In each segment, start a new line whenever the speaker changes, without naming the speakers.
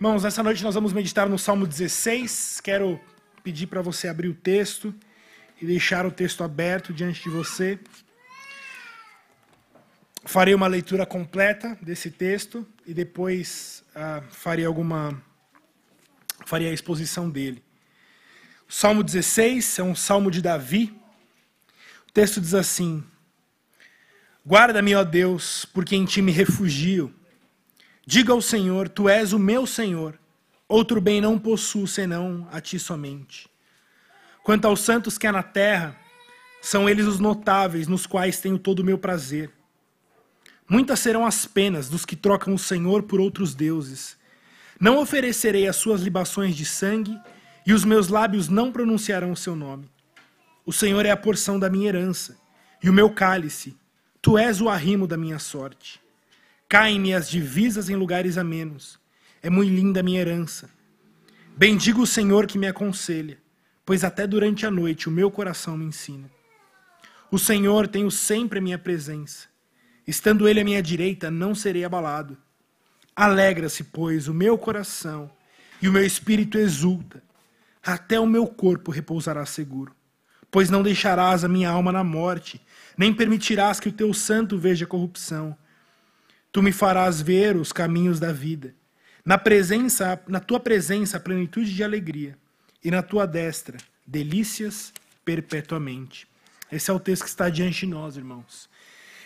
Irmãos, nessa noite nós vamos meditar no Salmo 16. Quero pedir para você abrir o texto e deixar o texto aberto diante de você. Farei uma leitura completa desse texto e depois uh, farei alguma farei a exposição dele. O Salmo 16 é um salmo de Davi. O texto diz assim: Guarda-me, ó Deus, porque em ti me refugio. Diga ao Senhor: Tu és o meu Senhor. Outro bem não possuo senão a ti somente. Quanto aos santos que há na terra, são eles os notáveis, nos quais tenho todo o meu prazer. Muitas serão as penas dos que trocam o Senhor por outros deuses. Não oferecerei as suas libações de sangue, e os meus lábios não pronunciarão o seu nome. O Senhor é a porção da minha herança, e o meu cálice. Tu és o arrimo da minha sorte. Caem-me as divisas em lugares a menos. É muito linda a minha herança. Bendigo o Senhor que me aconselha, pois até durante a noite o meu coração me ensina. O Senhor tenho sempre a minha presença. Estando ele à minha direita, não serei abalado. Alegra-se, pois, o meu coração, e o meu espírito exulta. Até o meu corpo repousará seguro. Pois não deixarás a minha alma na morte, nem permitirás que o teu santo veja corrupção. Tu me farás ver os caminhos da vida. Na presença, na tua presença, plenitude de alegria, e na tua destra, delícias perpetuamente. Esse é o texto que está diante de nós, irmãos.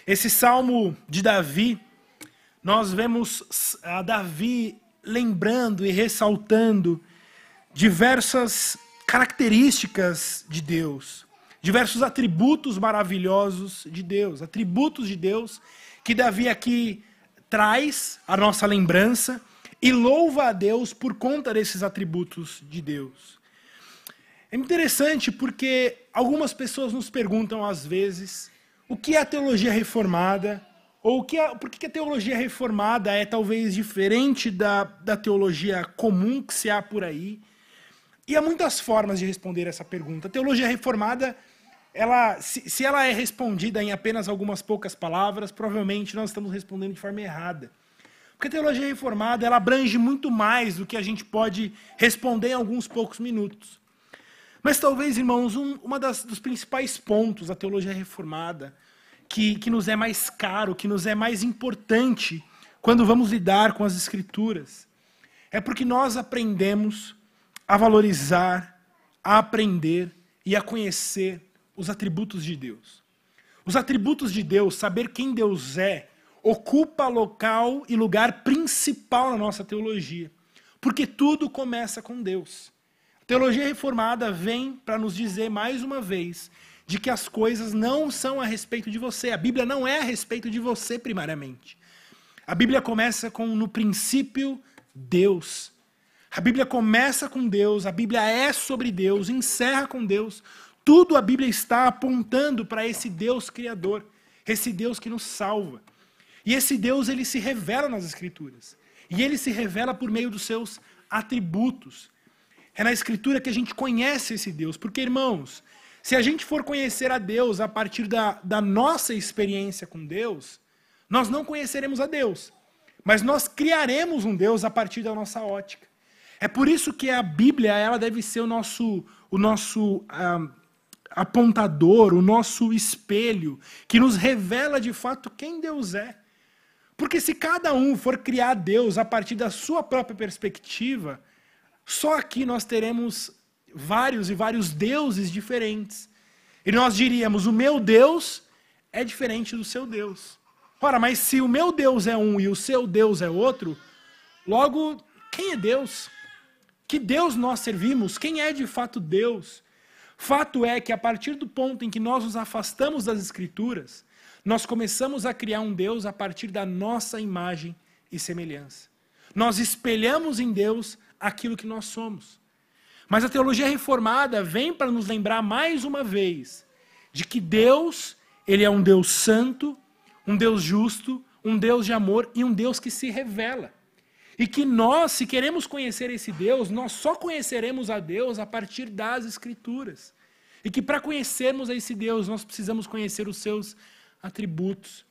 Esse salmo de Davi, nós vemos a Davi lembrando e ressaltando diversas características de Deus, diversos atributos maravilhosos de Deus, atributos de Deus que Davi aqui traz a nossa lembrança e louva a Deus por conta desses atributos de Deus. É interessante porque algumas pessoas nos perguntam às vezes o que é a teologia reformada ou o que é, por que a teologia reformada é talvez diferente da, da teologia comum que se há por aí. E há muitas formas de responder essa pergunta. A teologia reformada ela, se, se ela é respondida em apenas algumas poucas palavras, provavelmente nós estamos respondendo de forma errada. Porque a teologia reformada ela abrange muito mais do que a gente pode responder em alguns poucos minutos. Mas talvez, irmãos, um uma dos principais pontos da teologia reformada, que, que nos é mais caro, que nos é mais importante quando vamos lidar com as Escrituras, é porque nós aprendemos a valorizar, a aprender e a conhecer os atributos de Deus. Os atributos de Deus, saber quem Deus é, ocupa local e lugar principal na nossa teologia. Porque tudo começa com Deus. A teologia reformada vem para nos dizer mais uma vez de que as coisas não são a respeito de você. A Bíblia não é a respeito de você primariamente. A Bíblia começa com no princípio Deus. A Bíblia começa com Deus, a Bíblia é sobre Deus, encerra com Deus. Tudo a Bíblia está apontando para esse Deus criador, esse Deus que nos salva. E esse Deus ele se revela nas escrituras. E ele se revela por meio dos seus atributos. É na escritura que a gente conhece esse Deus, porque irmãos, se a gente for conhecer a Deus a partir da, da nossa experiência com Deus, nós não conheceremos a Deus, mas nós criaremos um Deus a partir da nossa ótica. É por isso que a Bíblia ela deve ser o nosso, o nosso ah, apontador, o nosso espelho, que nos revela de fato quem Deus é. Porque se cada um for criar Deus a partir da sua própria perspectiva, só aqui nós teremos vários e vários deuses diferentes. E nós diríamos: o meu Deus é diferente do seu Deus. Ora, mas se o meu Deus é um e o seu Deus é outro, logo, quem é Deus? Que Deus nós servimos? Quem é de fato Deus? Fato é que a partir do ponto em que nós nos afastamos das Escrituras, nós começamos a criar um Deus a partir da nossa imagem e semelhança. Nós espelhamos em Deus aquilo que nós somos. Mas a teologia reformada vem para nos lembrar mais uma vez de que Deus, ele é um Deus santo, um Deus justo, um Deus de amor e um Deus que se revela. E que nós, se queremos conhecer esse Deus, nós só conheceremos a Deus a partir das Escrituras. E que para conhecermos a esse Deus, nós precisamos conhecer os seus atributos.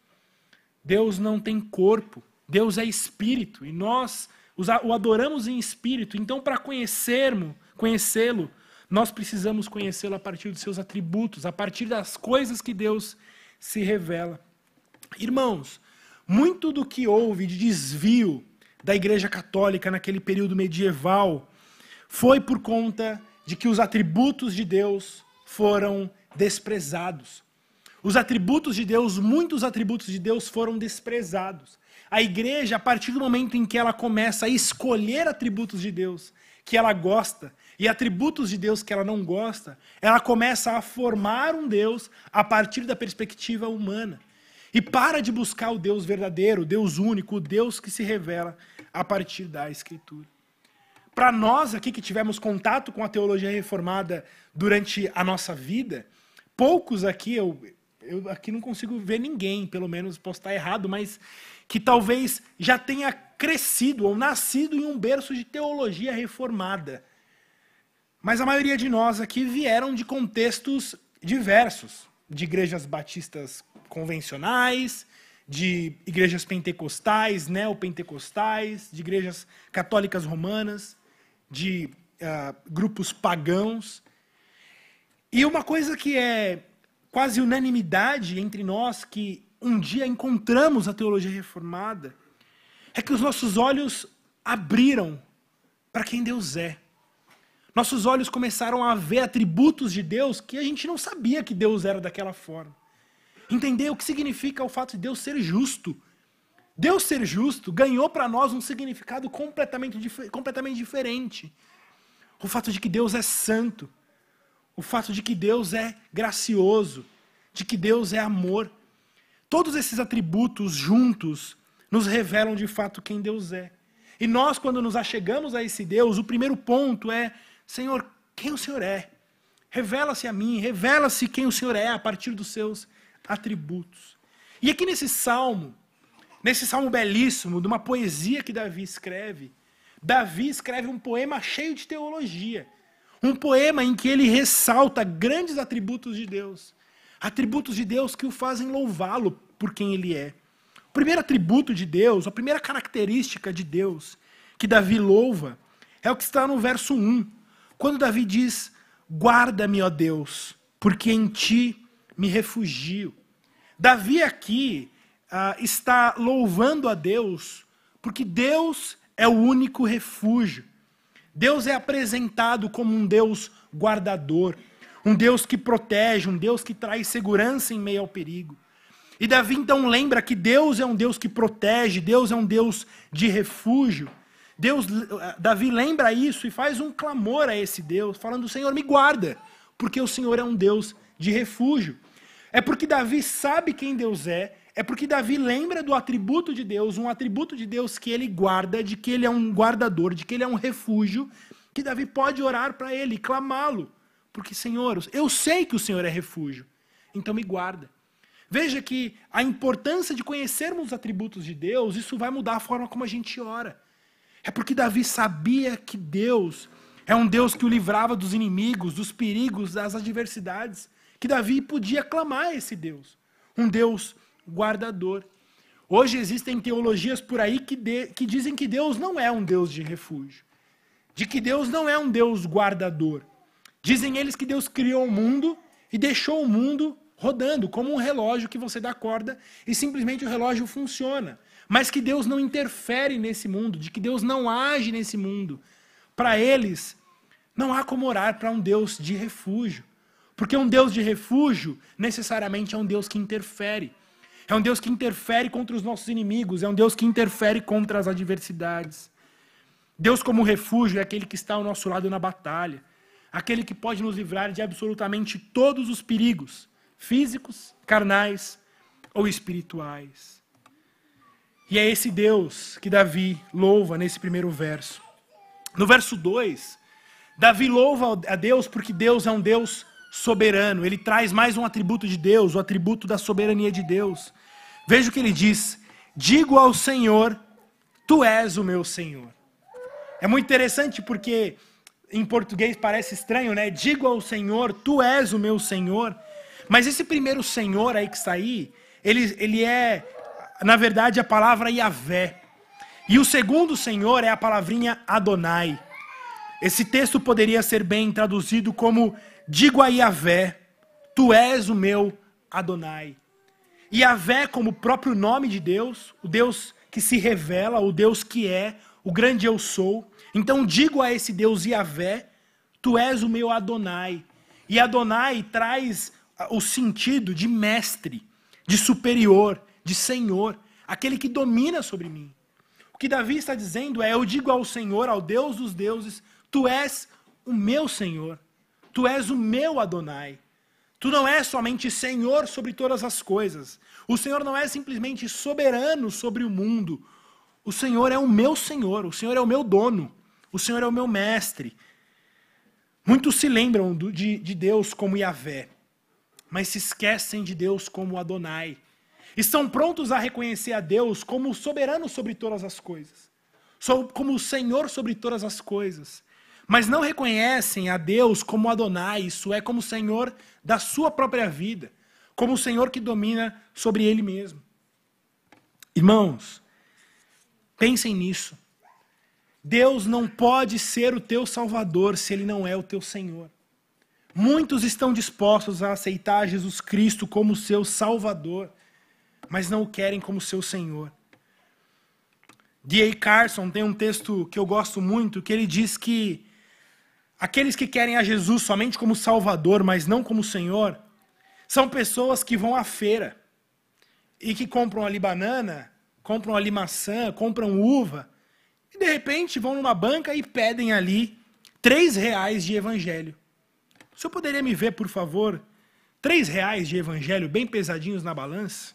Deus não tem corpo, Deus é espírito, e nós o adoramos em espírito. Então, para conhecermos, conhecê-lo, nós precisamos conhecê-lo a partir dos seus atributos, a partir das coisas que Deus se revela. Irmãos, muito do que houve de desvio da Igreja Católica naquele período medieval foi por conta de que os atributos de Deus foram desprezados. Os atributos de Deus, muitos atributos de Deus foram desprezados. A igreja, a partir do momento em que ela começa a escolher atributos de Deus que ela gosta e atributos de Deus que ela não gosta, ela começa a formar um Deus a partir da perspectiva humana. E para de buscar o Deus verdadeiro, o Deus único, o Deus que se revela a partir da Escritura. Para nós aqui que tivemos contato com a teologia reformada durante a nossa vida, poucos aqui, eu, eu aqui não consigo ver ninguém, pelo menos posso estar errado, mas que talvez já tenha crescido ou nascido em um berço de teologia reformada. Mas a maioria de nós aqui vieram de contextos diversos, de igrejas batistas convencionais, de igrejas pentecostais, neopentecostais, de igrejas católicas romanas, de uh, grupos pagãos. E uma coisa que é quase unanimidade entre nós que um dia encontramos a teologia reformada é que os nossos olhos abriram para quem Deus é. Nossos olhos começaram a ver atributos de Deus que a gente não sabia que Deus era daquela forma. Entender o que significa o fato de Deus ser justo. Deus ser justo ganhou para nós um significado completamente, completamente diferente. O fato de que Deus é santo. O fato de que Deus é gracioso. De que Deus é amor. Todos esses atributos juntos nos revelam de fato quem Deus é. E nós, quando nos achegamos a esse Deus, o primeiro ponto é Senhor, quem o Senhor é? Revela-se a mim, revela-se quem o Senhor é a partir dos seus atributos. E aqui nesse salmo, nesse salmo belíssimo, de uma poesia que Davi escreve, Davi escreve um poema cheio de teologia. Um poema em que ele ressalta grandes atributos de Deus. Atributos de Deus que o fazem louvá-lo por quem ele é. O primeiro atributo de Deus, a primeira característica de Deus que Davi louva, é o que está no verso 1. Quando Davi diz: Guarda-me, ó Deus, porque em ti me refugio. Davi aqui ah, está louvando a Deus, porque Deus é o único refúgio. Deus é apresentado como um Deus guardador, um Deus que protege, um Deus que traz segurança em meio ao perigo. E Davi então lembra que Deus é um Deus que protege, Deus é um Deus de refúgio. Deus, Davi lembra isso e faz um clamor a esse Deus, falando: Senhor, me guarda, porque o Senhor é um Deus de refúgio. É porque Davi sabe quem Deus é, é porque Davi lembra do atributo de Deus, um atributo de Deus que ele guarda, de que ele é um guardador, de que ele é um refúgio, que Davi pode orar para ele, clamá-lo. Porque, Senhor, eu sei que o Senhor é refúgio, então me guarda. Veja que a importância de conhecermos os atributos de Deus, isso vai mudar a forma como a gente ora. É porque Davi sabia que Deus é um Deus que o livrava dos inimigos, dos perigos, das adversidades, que Davi podia clamar a esse Deus, um Deus guardador. Hoje existem teologias por aí que, de, que dizem que Deus não é um Deus de refúgio, de que Deus não é um Deus guardador. Dizem eles que Deus criou o mundo e deixou o mundo rodando, como um relógio que você dá corda e simplesmente o relógio funciona mas que Deus não interfere nesse mundo, de que Deus não age nesse mundo. Para eles, não há como orar para um Deus de refúgio. Porque um Deus de refúgio necessariamente é um Deus que interfere. É um Deus que interfere contra os nossos inimigos, é um Deus que interfere contra as adversidades. Deus, como refúgio, é aquele que está ao nosso lado na batalha, aquele que pode nos livrar de absolutamente todos os perigos, físicos, carnais ou espirituais. E é esse Deus que Davi louva nesse primeiro verso. No verso 2, Davi louva a Deus porque Deus é um Deus soberano. Ele traz mais um atributo de Deus, o atributo da soberania de Deus. Veja o que ele diz: Digo ao Senhor, tu és o meu Senhor. É muito interessante porque em português parece estranho, né? Digo ao Senhor, tu és o meu Senhor. Mas esse primeiro Senhor aí que está aí, ele, ele é na verdade, a palavra Yahvé. E o segundo Senhor é a palavrinha Adonai. Esse texto poderia ser bem traduzido como: Digo a Yahvé, tu és o meu Adonai. Yahvé, como o próprio nome de Deus, o Deus que se revela, o Deus que é, o grande eu sou. Então digo a esse Deus Yahvé, tu és o meu Adonai. E Adonai traz o sentido de mestre, de superior, de senhor, aquele que domina sobre mim. O que Davi está dizendo é: Eu digo ao Senhor, ao Deus dos deuses, Tu és o meu Senhor, Tu és o meu Adonai. Tu não és somente Senhor sobre todas as coisas. O Senhor não é simplesmente soberano sobre o mundo. O Senhor é o meu Senhor, o Senhor é o meu dono, o Senhor é o meu mestre. Muitos se lembram de, de Deus como Yahvé, mas se esquecem de Deus como Adonai. Estão prontos a reconhecer a Deus como soberano sobre todas as coisas, como o Senhor sobre todas as coisas, mas não reconhecem a Deus como Adonai, isso é, como Senhor da sua própria vida, como o Senhor que domina sobre ele mesmo. Irmãos, pensem nisso. Deus não pode ser o teu Salvador se ele não é o teu Senhor. Muitos estão dispostos a aceitar Jesus Cristo como seu Salvador, mas não o querem como seu Senhor. D.A. Carson tem um texto que eu gosto muito, que ele diz que Aqueles que querem a Jesus somente como Salvador, mas não como Senhor, são pessoas que vão à feira e que compram ali banana, compram ali maçã, compram uva, e de repente vão numa banca e pedem ali três reais de evangelho. O senhor poderia me ver, por favor, três reais de evangelho bem pesadinhos na balança?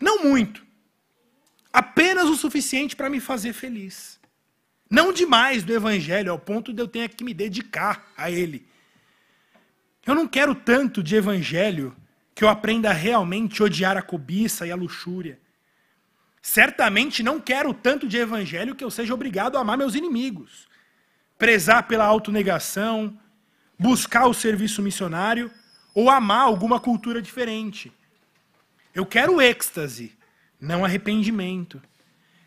Não muito. Apenas o suficiente para me fazer feliz. Não demais do evangelho, ao ponto de eu ter que me dedicar a ele. Eu não quero tanto de evangelho que eu aprenda a realmente odiar a cobiça e a luxúria. Certamente não quero tanto de evangelho que eu seja obrigado a amar meus inimigos, prezar pela autonegação, buscar o serviço missionário ou amar alguma cultura diferente. Eu quero êxtase, não arrependimento.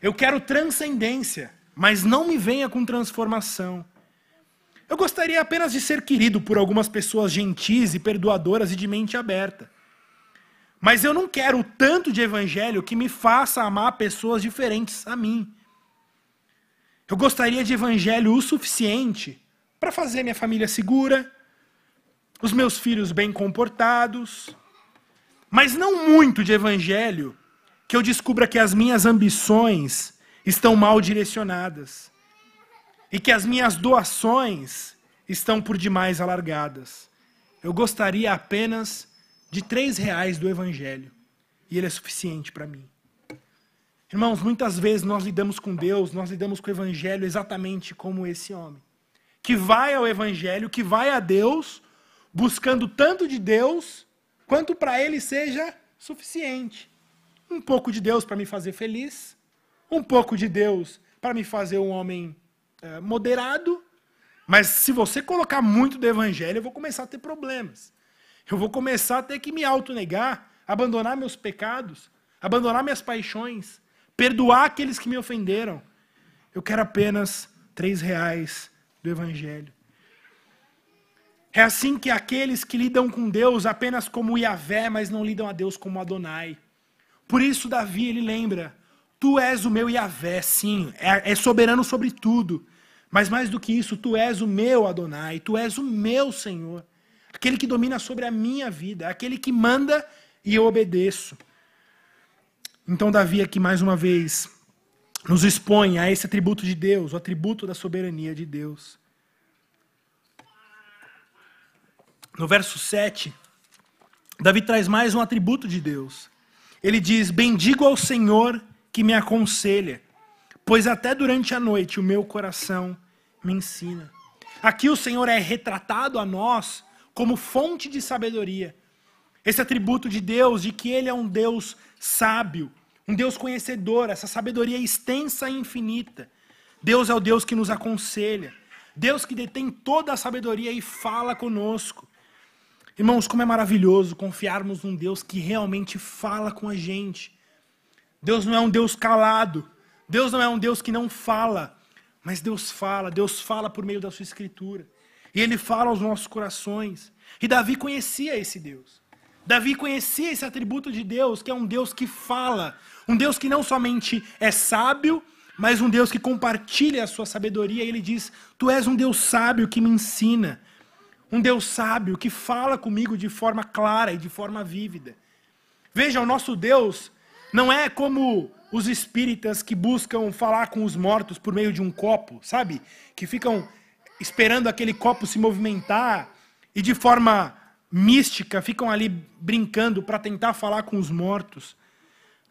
Eu quero transcendência mas não me venha com transformação. Eu gostaria apenas de ser querido por algumas pessoas gentis e perdoadoras e de mente aberta. Mas eu não quero o tanto de evangelho que me faça amar pessoas diferentes a mim. Eu gostaria de evangelho o suficiente para fazer minha família segura, os meus filhos bem comportados, mas não muito de evangelho que eu descubra que as minhas ambições estão mal direcionadas e que as minhas doações estão por demais alargadas. Eu gostaria apenas de três reais do Evangelho e ele é suficiente para mim. Irmãos, muitas vezes nós lidamos com Deus, nós lidamos com o Evangelho exatamente como esse homem, que vai ao Evangelho, que vai a Deus, buscando tanto de Deus quanto para ele seja suficiente. Um pouco de Deus para me fazer feliz, um pouco de Deus para me fazer um homem é, moderado, mas se você colocar muito do evangelho, eu vou começar a ter problemas. Eu vou começar a ter que me autonegar, abandonar meus pecados, abandonar minhas paixões, perdoar aqueles que me ofenderam. Eu quero apenas três reais do evangelho. É assim que aqueles que lidam com Deus apenas como Yahvé, mas não lidam a Deus como Adonai. Por isso, Davi, ele lembra Tu és o meu Yahvé, sim, é, é soberano sobre tudo. Mas mais do que isso, tu és o meu Adonai, tu és o meu Senhor, aquele que domina sobre a minha vida, aquele que manda e eu obedeço. Então, Davi, aqui mais uma vez, nos expõe a esse atributo de Deus, o atributo da soberania de Deus. No verso 7, Davi traz mais um atributo de Deus. Ele diz: Bendigo ao Senhor que me aconselha, pois até durante a noite o meu coração me ensina. Aqui o Senhor é retratado a nós como fonte de sabedoria. Esse atributo de Deus, de que Ele é um Deus sábio, um Deus conhecedor, essa sabedoria extensa e infinita. Deus é o Deus que nos aconselha, Deus que detém toda a sabedoria e fala conosco. Irmãos, como é maravilhoso confiarmos num Deus que realmente fala com a gente, Deus não é um Deus calado. Deus não é um Deus que não fala, mas Deus fala, Deus fala por meio da sua escritura. E ele fala aos nossos corações. E Davi conhecia esse Deus. Davi conhecia esse atributo de Deus, que é um Deus que fala, um Deus que não somente é sábio, mas um Deus que compartilha a sua sabedoria. E ele diz: Tu és um Deus sábio que me ensina, um Deus sábio que fala comigo de forma clara e de forma vívida. Veja, o nosso Deus não é como os espíritas que buscam falar com os mortos por meio de um copo, sabe? Que ficam esperando aquele copo se movimentar e de forma mística ficam ali brincando para tentar falar com os mortos.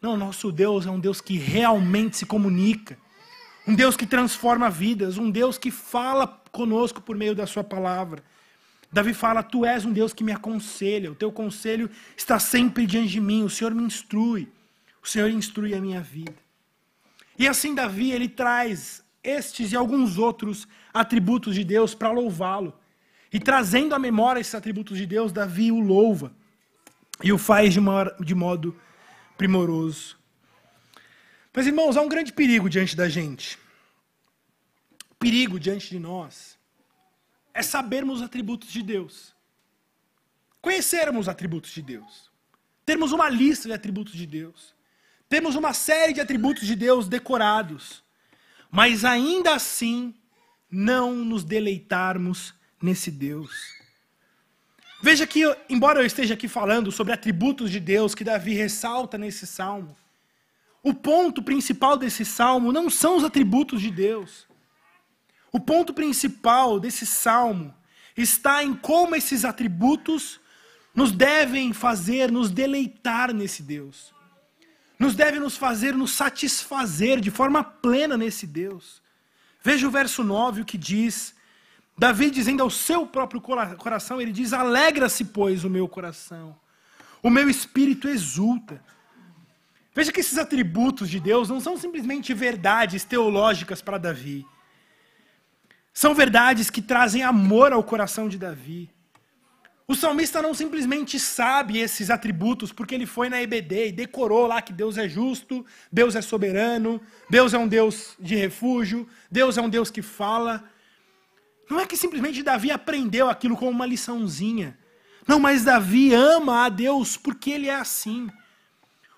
Não, nosso Deus é um Deus que realmente se comunica, um Deus que transforma vidas, um Deus que fala conosco por meio da Sua palavra. Davi fala: Tu és um Deus que me aconselha, o teu conselho está sempre diante de mim, o Senhor me instrui. O Senhor instrui a minha vida. E assim Davi, ele traz estes e alguns outros atributos de Deus para louvá-lo. E trazendo à memória esses atributos de Deus, Davi o louva e o faz de, uma, de modo primoroso. Mas, irmãos, há um grande perigo diante da gente. perigo diante de nós é sabermos os atributos de Deus. Conhecermos os atributos de Deus. Termos uma lista de atributos de Deus. Temos uma série de atributos de Deus decorados, mas ainda assim não nos deleitarmos nesse Deus. Veja que, embora eu esteja aqui falando sobre atributos de Deus que Davi ressalta nesse salmo, o ponto principal desse salmo não são os atributos de Deus. O ponto principal desse salmo está em como esses atributos nos devem fazer nos deleitar nesse Deus nos deve nos fazer nos satisfazer de forma plena nesse Deus. Veja o verso 9, o que diz. Davi dizendo ao seu próprio coração, ele diz: Alegra-se, pois, o meu coração, o meu espírito exulta. Veja que esses atributos de Deus não são simplesmente verdades teológicas para Davi. São verdades que trazem amor ao coração de Davi. O salmista não simplesmente sabe esses atributos porque ele foi na EBD e decorou lá que Deus é justo, Deus é soberano, Deus é um Deus de refúgio, Deus é um Deus que fala. Não é que simplesmente Davi aprendeu aquilo como uma liçãozinha. Não, mas Davi ama a Deus porque ele é assim.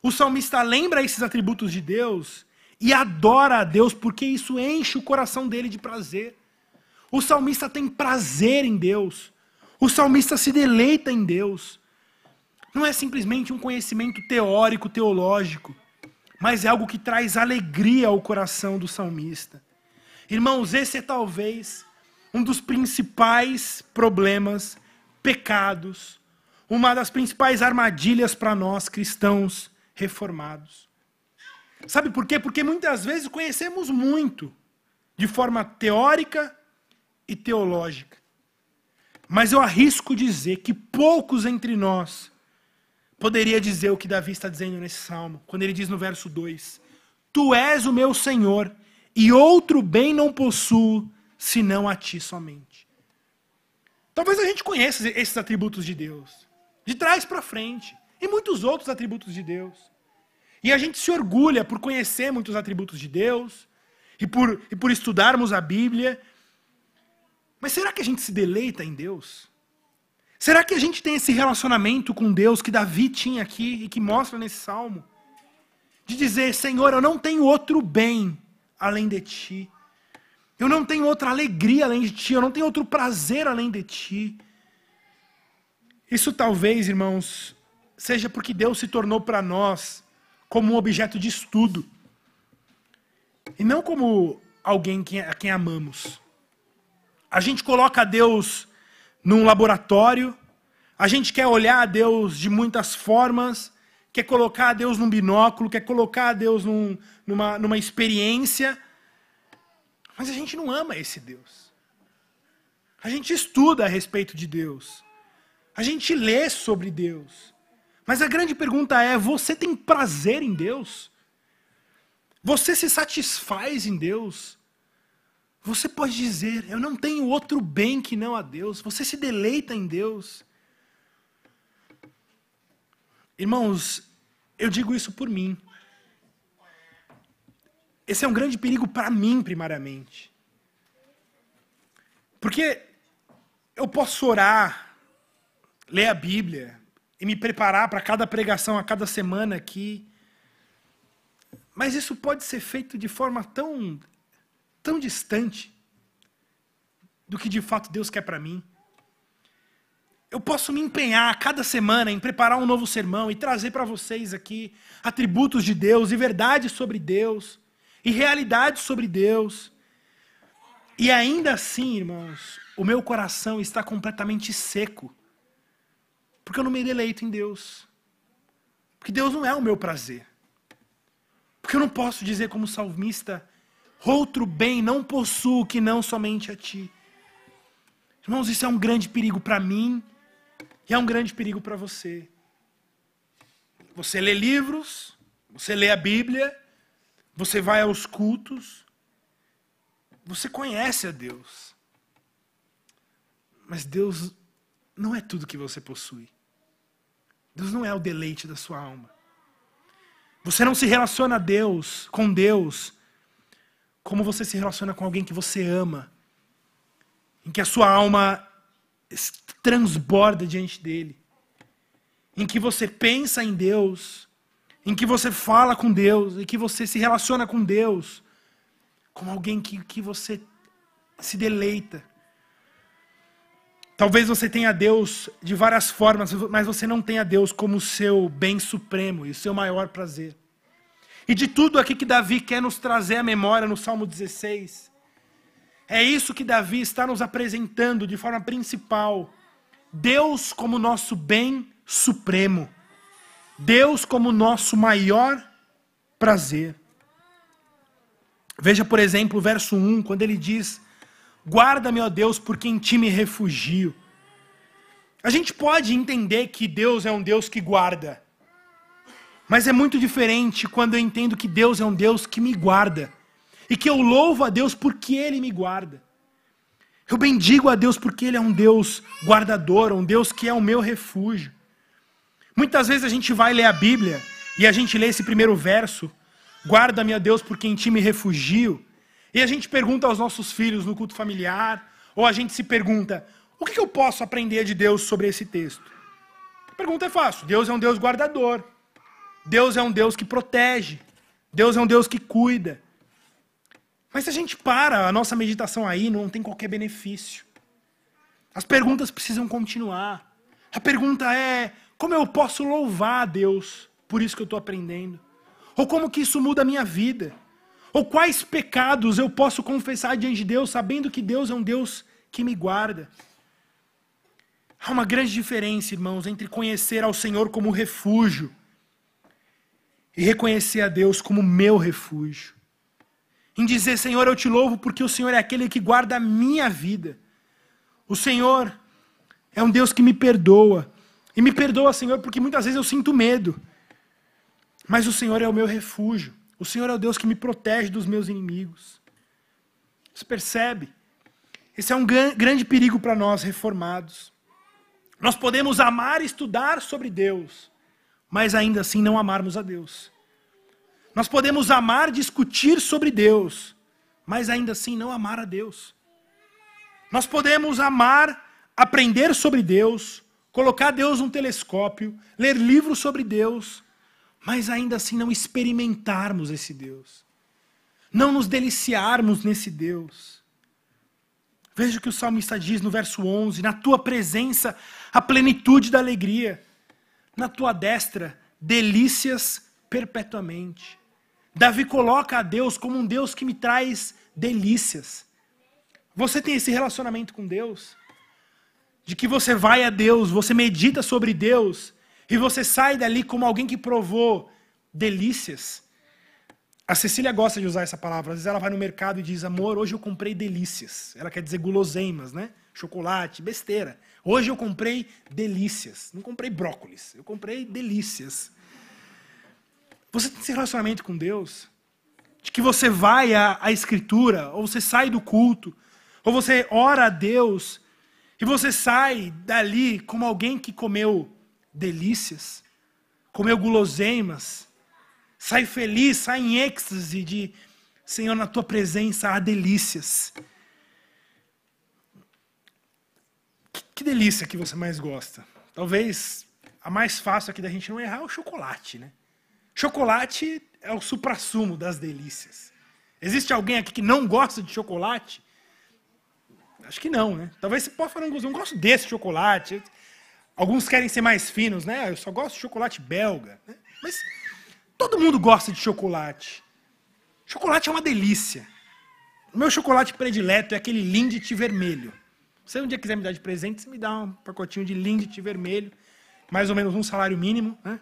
O salmista lembra esses atributos de Deus e adora a Deus porque isso enche o coração dele de prazer. O salmista tem prazer em Deus. O salmista se deleita em Deus. Não é simplesmente um conhecimento teórico, teológico, mas é algo que traz alegria ao coração do salmista. Irmãos, esse é talvez um dos principais problemas, pecados, uma das principais armadilhas para nós cristãos reformados. Sabe por quê? Porque muitas vezes conhecemos muito de forma teórica e teológica. Mas eu arrisco dizer que poucos entre nós poderia dizer o que Davi está dizendo nesse salmo, quando ele diz no verso 2: Tu és o meu Senhor, e outro bem não possuo, senão a ti somente. Talvez a gente conheça esses atributos de Deus, de trás para frente, e muitos outros atributos de Deus. E a gente se orgulha por conhecer muitos atributos de Deus, e por, e por estudarmos a Bíblia, mas será que a gente se deleita em Deus? Será que a gente tem esse relacionamento com Deus que Davi tinha aqui e que mostra nesse salmo? De dizer, Senhor, eu não tenho outro bem além de ti. Eu não tenho outra alegria além de ti. Eu não tenho outro prazer além de ti. Isso talvez, irmãos, seja porque Deus se tornou para nós como um objeto de estudo. E não como alguém a quem amamos. A gente coloca Deus num laboratório, a gente quer olhar a Deus de muitas formas, quer colocar a Deus num binóculo, quer colocar a Deus num, numa, numa experiência, mas a gente não ama esse Deus. A gente estuda a respeito de Deus, a gente lê sobre Deus, mas a grande pergunta é: você tem prazer em Deus? Você se satisfaz em Deus? Você pode dizer: Eu não tenho outro bem que não a Deus. Você se deleita em Deus. Irmãos, eu digo isso por mim. Esse é um grande perigo para mim, primariamente. Porque eu posso orar, ler a Bíblia e me preparar para cada pregação a cada semana aqui. Mas isso pode ser feito de forma tão, tão distante do que de fato Deus quer para mim. Eu posso me empenhar cada semana em preparar um novo sermão e trazer para vocês aqui atributos de Deus e verdades sobre Deus e realidades sobre Deus. E ainda assim, irmãos, o meu coração está completamente seco. Porque eu não me deleito em Deus. Porque Deus não é o meu prazer. Porque eu não posso dizer como salmista, outro bem não possuo que não somente a ti. Irmãos, isso é um grande perigo para mim e é um grande perigo para você. Você lê livros, você lê a Bíblia, você vai aos cultos, você conhece a Deus. Mas Deus não é tudo que você possui. Deus não é o deleite da sua alma. Você não se relaciona a Deus, com Deus, como você se relaciona com alguém que você ama, em que a sua alma transborda diante dele, em que você pensa em Deus, em que você fala com Deus, em que você se relaciona com Deus, como alguém que, que você se deleita. Talvez você tenha Deus de várias formas, mas você não tenha Deus como o seu bem supremo e o seu maior prazer. E de tudo aqui que Davi quer nos trazer à memória no Salmo 16, é isso que Davi está nos apresentando de forma principal. Deus como nosso bem supremo. Deus como nosso maior prazer. Veja, por exemplo, o verso 1, quando ele diz: Guarda-me, ó Deus, porque em ti me refugio. A gente pode entender que Deus é um Deus que guarda. Mas é muito diferente quando eu entendo que Deus é um Deus que me guarda e que eu louvo a Deus porque Ele me guarda. Eu bendigo a Deus porque Ele é um Deus guardador, um Deus que é o meu refúgio. Muitas vezes a gente vai ler a Bíblia e a gente lê esse primeiro verso, guarda-me a Deus porque em ti me refugio, e a gente pergunta aos nossos filhos no culto familiar, ou a gente se pergunta, o que eu posso aprender de Deus sobre esse texto? A pergunta é fácil, Deus é um Deus guardador, Deus é um Deus que protege, Deus é um Deus que cuida, mas se a gente para a nossa meditação aí, não tem qualquer benefício. As perguntas precisam continuar. A pergunta é: como eu posso louvar a Deus por isso que eu estou aprendendo? Ou como que isso muda a minha vida? Ou quais pecados eu posso confessar diante de Deus, sabendo que Deus é um Deus que me guarda? Há uma grande diferença, irmãos, entre conhecer ao Senhor como refúgio e reconhecer a Deus como meu refúgio em dizer: Senhor, eu te louvo porque o Senhor é aquele que guarda a minha vida. O Senhor é um Deus que me perdoa. E me perdoa, Senhor, porque muitas vezes eu sinto medo. Mas o Senhor é o meu refúgio. O Senhor é o Deus que me protege dos meus inimigos. Você percebe? Esse é um grande perigo para nós reformados. Nós podemos amar e estudar sobre Deus, mas ainda assim não amarmos a Deus. Nós podemos amar, discutir sobre Deus, mas ainda assim não amar a Deus. Nós podemos amar, aprender sobre Deus, colocar Deus num telescópio, ler livros sobre Deus, mas ainda assim não experimentarmos esse Deus. Não nos deliciarmos nesse Deus. Veja o que o salmista diz no verso 11: Na tua presença, a plenitude da alegria, na tua destra, delícias perpetuamente. Davi coloca a Deus como um Deus que me traz delícias. Você tem esse relacionamento com Deus? De que você vai a Deus, você medita sobre Deus e você sai dali como alguém que provou delícias. A Cecília gosta de usar essa palavra. Às vezes ela vai no mercado e diz: Amor, hoje eu comprei delícias. Ela quer dizer guloseimas, né? Chocolate, besteira. Hoje eu comprei delícias. Não comprei brócolis, eu comprei delícias. Você tem esse relacionamento com Deus? De que você vai à, à Escritura, ou você sai do culto, ou você ora a Deus, e você sai dali como alguém que comeu delícias, comeu guloseimas, sai feliz, sai em êxtase de Senhor, na tua presença há delícias. Que, que delícia que você mais gosta? Talvez a mais fácil aqui da gente não errar é o chocolate, né? Chocolate é o suprassumo das delícias. Existe alguém aqui que não gosta de chocolate? Acho que não, né? Talvez você possa falar, não gosto desse chocolate. Alguns querem ser mais finos, né? Eu só gosto de chocolate belga. Né? Mas todo mundo gosta de chocolate. Chocolate é uma delícia. O meu chocolate predileto é aquele Lindt vermelho. Se um dia quiser me dar de presente, você me dá um pacotinho de Lindt vermelho, mais ou menos um salário mínimo, né?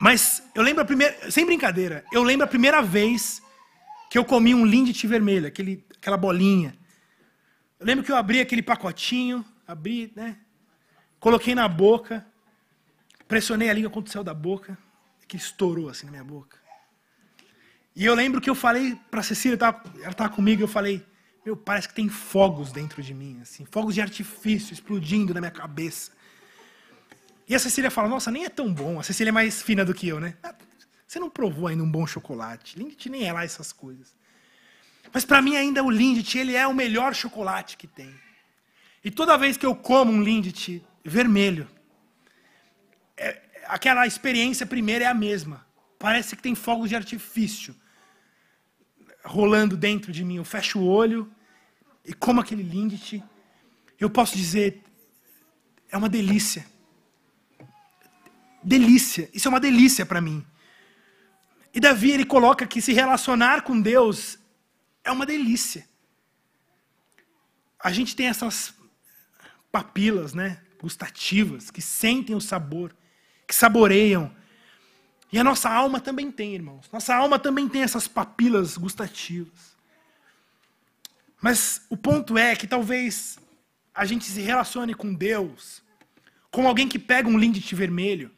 Mas eu lembro a primeira, sem brincadeira, eu lembro a primeira vez que eu comi um Lindt vermelho, aquele, aquela bolinha. Eu lembro que eu abri aquele pacotinho, abri, né? Coloquei na boca, pressionei a língua contra o céu da boca, que estourou assim na minha boca. E eu lembro que eu falei para Cecília, ela estava comigo, eu falei, meu, parece que tem fogos dentro de mim, assim, fogos de artifício explodindo na minha cabeça. E a Cecília fala, nossa, nem é tão bom. A Cecília é mais fina do que eu, né? Você não provou ainda um bom chocolate. Lindt nem é lá essas coisas. Mas para mim ainda o Lindt, ele é o melhor chocolate que tem. E toda vez que eu como um Lindt vermelho, é, aquela experiência primeira é a mesma. Parece que tem fogos de artifício rolando dentro de mim. Eu fecho o olho e como aquele Lindt, eu posso dizer, é uma delícia. Delícia. Isso é uma delícia para mim. E Davi ele coloca que se relacionar com Deus é uma delícia. A gente tem essas papilas, né, gustativas que sentem o sabor, que saboreiam e a nossa alma também tem, irmãos. Nossa alma também tem essas papilas gustativas. Mas o ponto é que talvez a gente se relacione com Deus como alguém que pega um Lindt vermelho,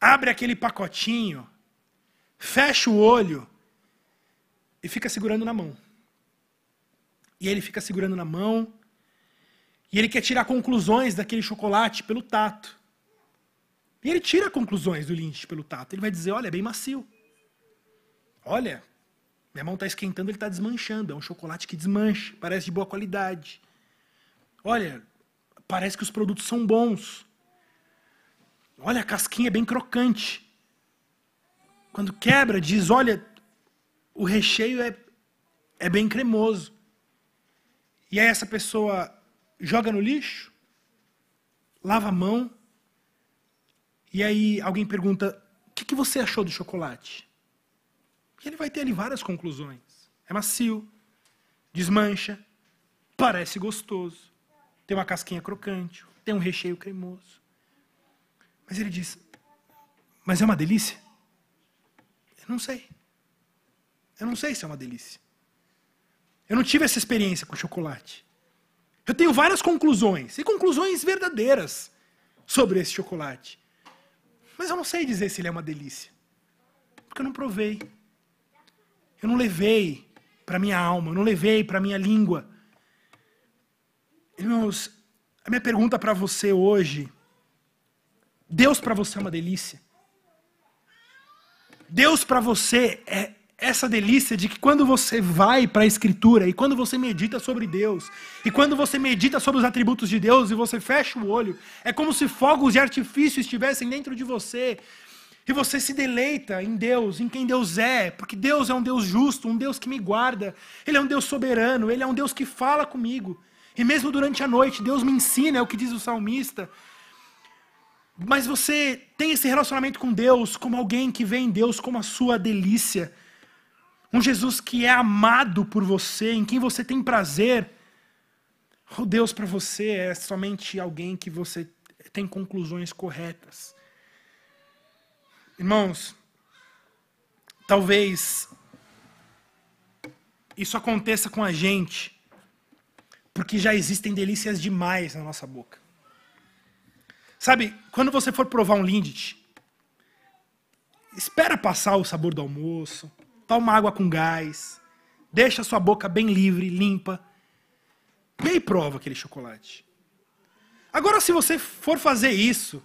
abre aquele pacotinho, fecha o olho e fica segurando na mão. E ele fica segurando na mão e ele quer tirar conclusões daquele chocolate pelo tato. E ele tira conclusões do Lynch pelo tato. Ele vai dizer: olha, é bem macio. Olha, minha mão está esquentando, ele está desmanchando. É um chocolate que desmancha, parece de boa qualidade. Olha, parece que os produtos são bons. Olha, a casquinha é bem crocante. Quando quebra, diz: olha, o recheio é, é bem cremoso. E aí essa pessoa joga no lixo, lava a mão e aí alguém pergunta: o que, que você achou do chocolate? E ele vai ter ali várias conclusões. É macio, desmancha, parece gostoso, tem uma casquinha crocante, tem um recheio cremoso. Mas ele diz: mas é uma delícia? Não sei. Eu não sei se é uma delícia. Eu não tive essa experiência com chocolate. Eu tenho várias conclusões, e conclusões verdadeiras sobre esse chocolate. Mas eu não sei dizer se ele é uma delícia. Porque eu não provei. Eu não levei para minha alma, eu não levei para minha língua. Irmãos, a minha pergunta para você hoje, Deus para você é uma delícia? Deus para você é essa delícia de que quando você vai para a Escritura e quando você medita sobre Deus, e quando você medita sobre os atributos de Deus e você fecha o olho, é como se fogos de artifício estivessem dentro de você. E você se deleita em Deus, em quem Deus é, porque Deus é um Deus justo, um Deus que me guarda, Ele é um Deus soberano, Ele é um Deus que fala comigo. E mesmo durante a noite, Deus me ensina, é o que diz o salmista. Mas você tem esse relacionamento com Deus como alguém que vê em Deus como a sua delícia um Jesus que é amado por você, em quem você tem prazer. O Deus para você é somente alguém que você tem conclusões corretas. Irmãos, talvez isso aconteça com a gente porque já existem delícias demais na nossa boca. Sabe, quando você for provar um Lindt, espera passar o sabor do almoço, toma água com gás, deixa sua boca bem livre, limpa, e aí prova aquele chocolate. Agora, se você for fazer isso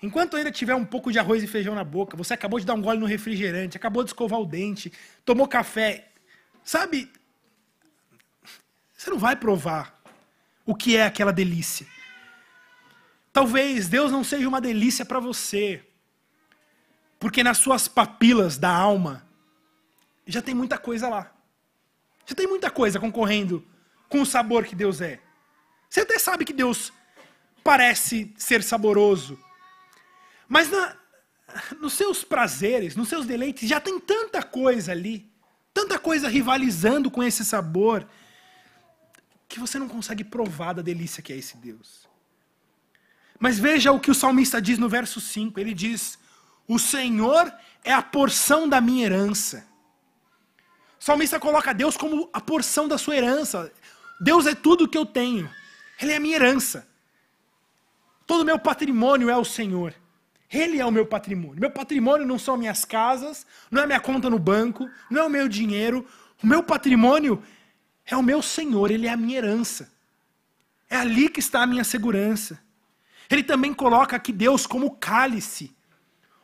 Enquanto ainda tiver um pouco de arroz e feijão na boca, você acabou de dar um gole no refrigerante, acabou de escovar o dente, tomou café, sabe? Você não vai provar o que é aquela delícia. Talvez Deus não seja uma delícia para você, porque nas suas papilas da alma já tem muita coisa lá. Já tem muita coisa concorrendo com o sabor que Deus é. Você até sabe que Deus parece ser saboroso, mas na, nos seus prazeres, nos seus deleites, já tem tanta coisa ali, tanta coisa rivalizando com esse sabor, que você não consegue provar da delícia que é esse Deus. Mas veja o que o salmista diz no verso 5: ele diz: O Senhor é a porção da minha herança. O salmista coloca Deus como a porção da sua herança. Deus é tudo que eu tenho. Ele é a minha herança. Todo o meu patrimônio é o Senhor. Ele é o meu patrimônio. Meu patrimônio não são minhas casas, não é minha conta no banco, não é o meu dinheiro. O meu patrimônio é o meu Senhor, ele é a minha herança. É ali que está a minha segurança. Ele também coloca aqui Deus como cálice,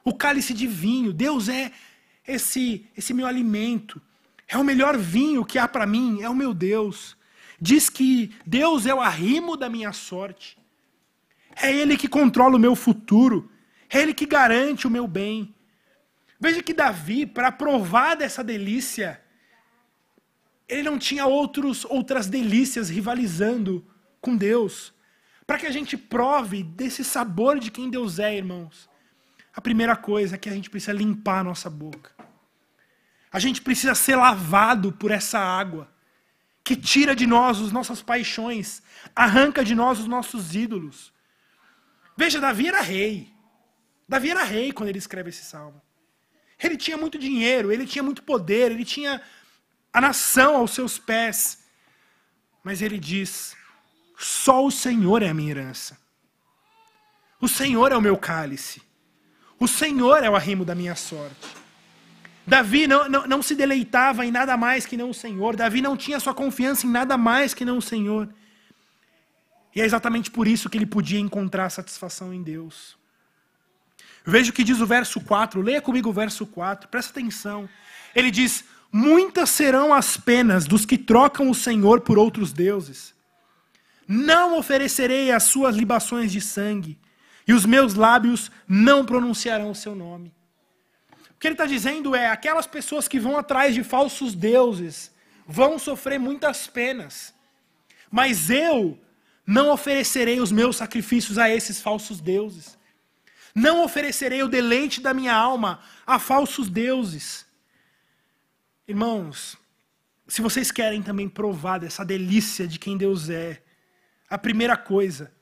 o cálice de vinho. Deus é esse, esse meu alimento. É o melhor vinho que há para mim, é o meu Deus. Diz que Deus é o arrimo da minha sorte. É Ele que controla o meu futuro. É Ele que garante o meu bem. Veja que Davi, para provar dessa delícia, ele não tinha outros, outras delícias rivalizando com Deus. Para que a gente prove desse sabor de quem Deus é, irmãos. A primeira coisa é que a gente precisa limpar a nossa boca. A gente precisa ser lavado por essa água que tira de nós as nossas paixões, arranca de nós os nossos ídolos. Veja, Davi era rei. Davi era rei quando ele escreve esse salmo. Ele tinha muito dinheiro, ele tinha muito poder, ele tinha a nação aos seus pés. Mas ele diz: só o Senhor é a minha herança. O Senhor é o meu cálice. O Senhor é o arrimo da minha sorte. Davi não, não, não se deleitava em nada mais que não o Senhor. Davi não tinha sua confiança em nada mais que não o Senhor. E é exatamente por isso que ele podia encontrar satisfação em Deus. Veja o que diz o verso 4. Leia comigo o verso 4. Presta atenção. Ele diz: Muitas serão as penas dos que trocam o Senhor por outros deuses. Não oferecerei as suas libações de sangue, e os meus lábios não pronunciarão o seu nome. O que ele está dizendo é: aquelas pessoas que vão atrás de falsos deuses vão sofrer muitas penas, mas eu não oferecerei os meus sacrifícios a esses falsos deuses. Não oferecerei o deleite da minha alma a falsos deuses. Irmãos, se vocês querem também provar dessa delícia de quem Deus é, a primeira coisa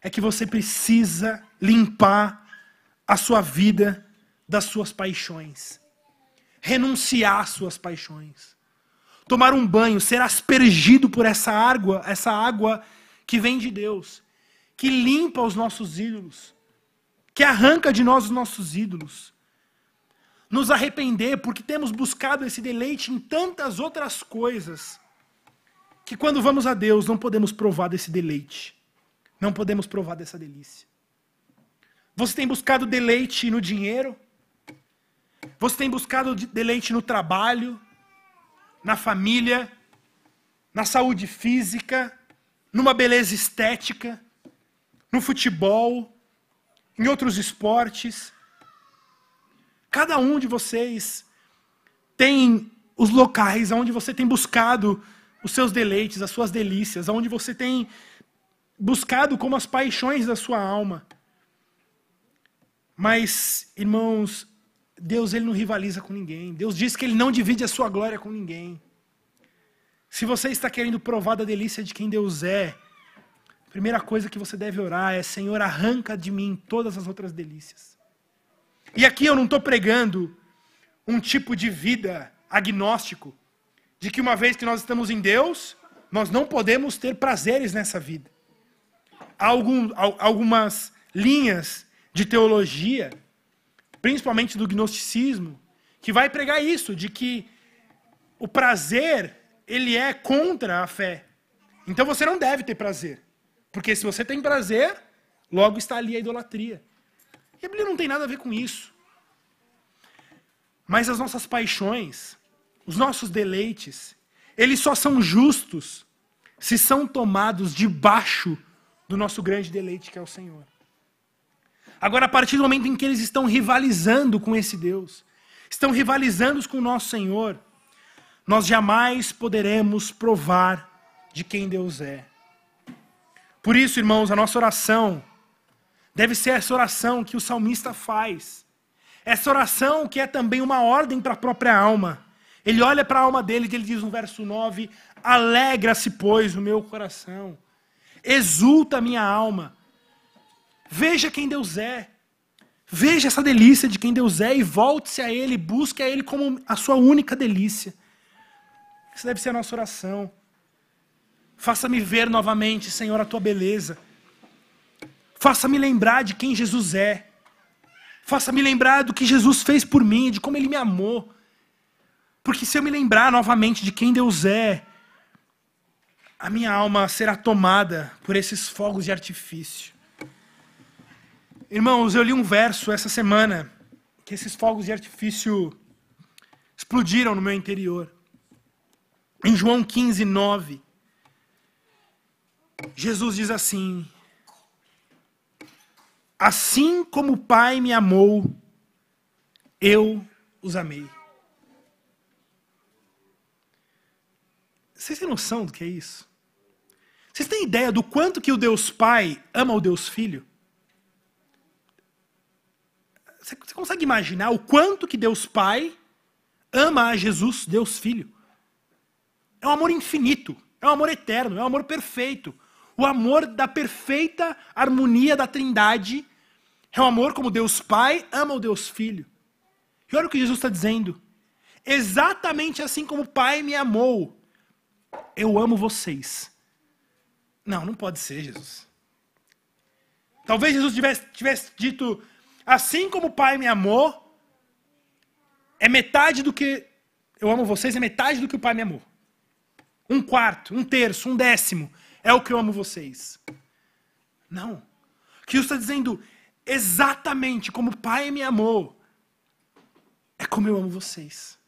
é que você precisa limpar a sua vida das suas paixões. Renunciar às suas paixões. Tomar um banho, ser aspergido por essa água, essa água que vem de Deus, que limpa os nossos ídolos, que arranca de nós os nossos ídolos. Nos arrepender porque temos buscado esse deleite em tantas outras coisas que quando vamos a Deus não podemos provar desse deleite. Não podemos provar dessa delícia. Você tem buscado deleite no dinheiro? Você tem buscado deleite no trabalho, na família, na saúde física, numa beleza estética, no futebol, em outros esportes? Cada um de vocês tem os locais onde você tem buscado os seus deleites, as suas delícias, aonde você tem buscado como as paixões da sua alma. Mas, irmãos, Deus ele não rivaliza com ninguém. Deus diz que ele não divide a sua glória com ninguém. Se você está querendo provar da delícia de quem Deus é, a primeira coisa que você deve orar é: Senhor, arranca de mim todas as outras delícias. E aqui eu não estou pregando um tipo de vida agnóstico, de que uma vez que nós estamos em Deus, nós não podemos ter prazeres nessa vida. Há algum, algumas linhas de teologia, principalmente do gnosticismo, que vai pregar isso, de que o prazer, ele é contra a fé. Então você não deve ter prazer. Porque se você tem prazer, logo está ali a idolatria. E a Bíblia não tem nada a ver com isso. Mas as nossas paixões, os nossos deleites, eles só são justos se são tomados debaixo do nosso grande deleite que é o Senhor. Agora, a partir do momento em que eles estão rivalizando com esse Deus, estão rivalizando com o nosso Senhor, nós jamais poderemos provar de quem Deus é. Por isso, irmãos, a nossa oração deve ser essa oração que o salmista faz. Essa oração que é também uma ordem para a própria alma. Ele olha para a alma dele e ele diz no verso 9: Alegra-se, pois, o meu coração, exulta a minha alma. Veja quem Deus é. Veja essa delícia de quem Deus é e volte-se a Ele, busque a Ele como a sua única delícia. Essa deve ser a nossa oração. Faça-me ver novamente, Senhor, a tua beleza. Faça-me lembrar de quem Jesus é. Faça-me lembrar do que Jesus fez por mim, de como ele me amou. Porque se eu me lembrar novamente de quem Deus é, a minha alma será tomada por esses fogos de artifício. Irmãos, eu li um verso essa semana que esses fogos de artifício explodiram no meu interior. Em João 15, 9, Jesus diz assim: Assim como o Pai me amou, eu os amei. Vocês têm noção do que é isso? Vocês têm ideia do quanto que o Deus Pai ama o Deus Filho? Você consegue imaginar o quanto que Deus Pai ama a Jesus, Deus Filho? É um amor infinito, é um amor eterno, é um amor perfeito. O amor da perfeita harmonia da Trindade é um amor como Deus Pai ama o Deus Filho. E olha o que Jesus está dizendo. Exatamente assim como o Pai me amou, eu amo vocês. Não, não pode ser, Jesus. Talvez Jesus tivesse, tivesse dito: assim como o Pai me amou, é metade do que eu amo vocês, é metade do que o Pai me amou. Um quarto, um terço, um décimo é o que eu amo vocês. Não. Que Jesus está dizendo, exatamente como o Pai me amou, é como eu amo vocês.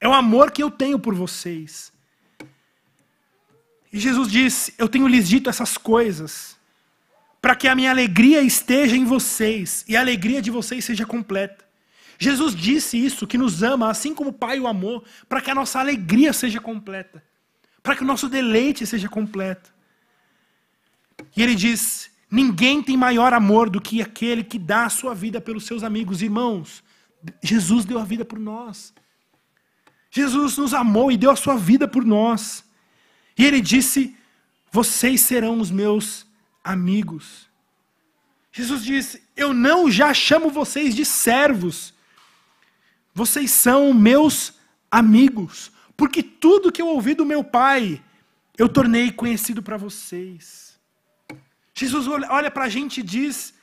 É o amor que eu tenho por vocês. E Jesus disse: Eu tenho lhes dito essas coisas para que a minha alegria esteja em vocês e a alegria de vocês seja completa. Jesus disse isso, que nos ama, assim como o Pai o amou, para que a nossa alegria seja completa, para que o nosso deleite seja completo. E ele diz: Ninguém tem maior amor do que aquele que dá a sua vida pelos seus amigos. Irmãos, Jesus deu a vida por nós. Jesus nos amou e deu a sua vida por nós. E ele disse: Vocês serão os meus amigos. Jesus disse: Eu não já chamo vocês de servos. Vocês são meus amigos, porque tudo que eu ouvi do meu Pai, eu tornei conhecido para vocês. Jesus olha para a gente e diz: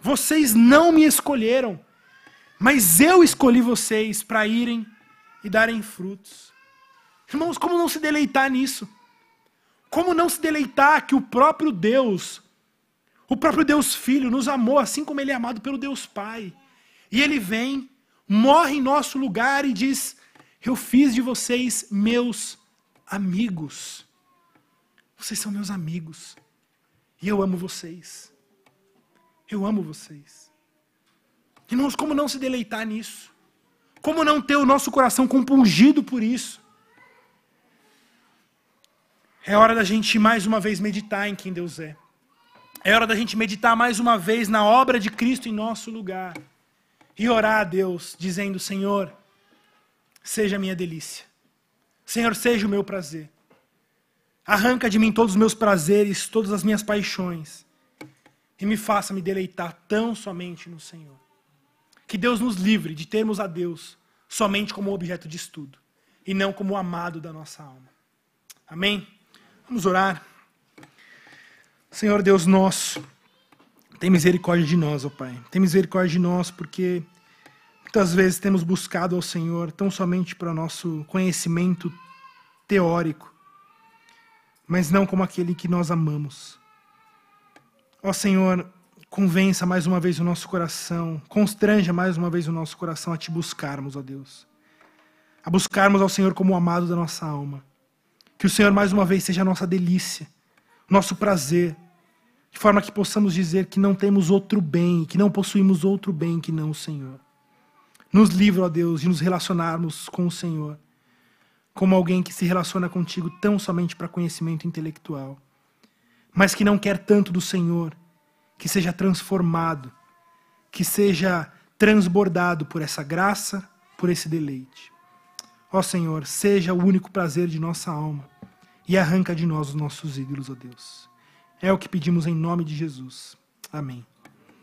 Vocês não me escolheram, mas eu escolhi vocês para irem e darem frutos. Irmãos, como não se deleitar nisso? Como não se deleitar que o próprio Deus, o próprio Deus Filho, nos amou assim como Ele é amado pelo Deus Pai? E Ele vem, morre em nosso lugar e diz: Eu fiz de vocês meus amigos. Vocês são meus amigos. E eu amo vocês. Eu amo vocês. Irmãos, como não se deleitar nisso? Como não ter o nosso coração compungido por isso? É hora da gente mais uma vez meditar em quem Deus é. É hora da gente meditar mais uma vez na obra de Cristo em nosso lugar. E orar a Deus, dizendo: Senhor, seja a minha delícia. Senhor, seja o meu prazer. Arranca de mim todos os meus prazeres, todas as minhas paixões. E me faça me deleitar tão somente no Senhor. Que Deus nos livre de termos a Deus somente como objeto de estudo e não como o amado da nossa alma. Amém? Vamos orar. Senhor Deus nosso, tem misericórdia de nós, ó Pai. Tem misericórdia de nós porque muitas vezes temos buscado ao Senhor tão somente para o nosso conhecimento teórico, mas não como aquele que nós amamos. Ó Senhor, convença mais uma vez o nosso coração, constranja mais uma vez o nosso coração a te buscarmos, ó Deus. A buscarmos ao Senhor como o amado da nossa alma. Que o Senhor mais uma vez seja a nossa delícia, nosso prazer, de forma que possamos dizer que não temos outro bem, que não possuímos outro bem que não o Senhor. Nos livra, ó Deus, de nos relacionarmos com o Senhor, como alguém que se relaciona contigo tão somente para conhecimento intelectual, mas que não quer tanto do Senhor, que seja transformado, que seja transbordado por essa graça, por esse deleite. Ó Senhor, seja o único prazer de nossa alma e arranca de nós os nossos ídolos, ó Deus. É o que pedimos em nome de Jesus. Amém.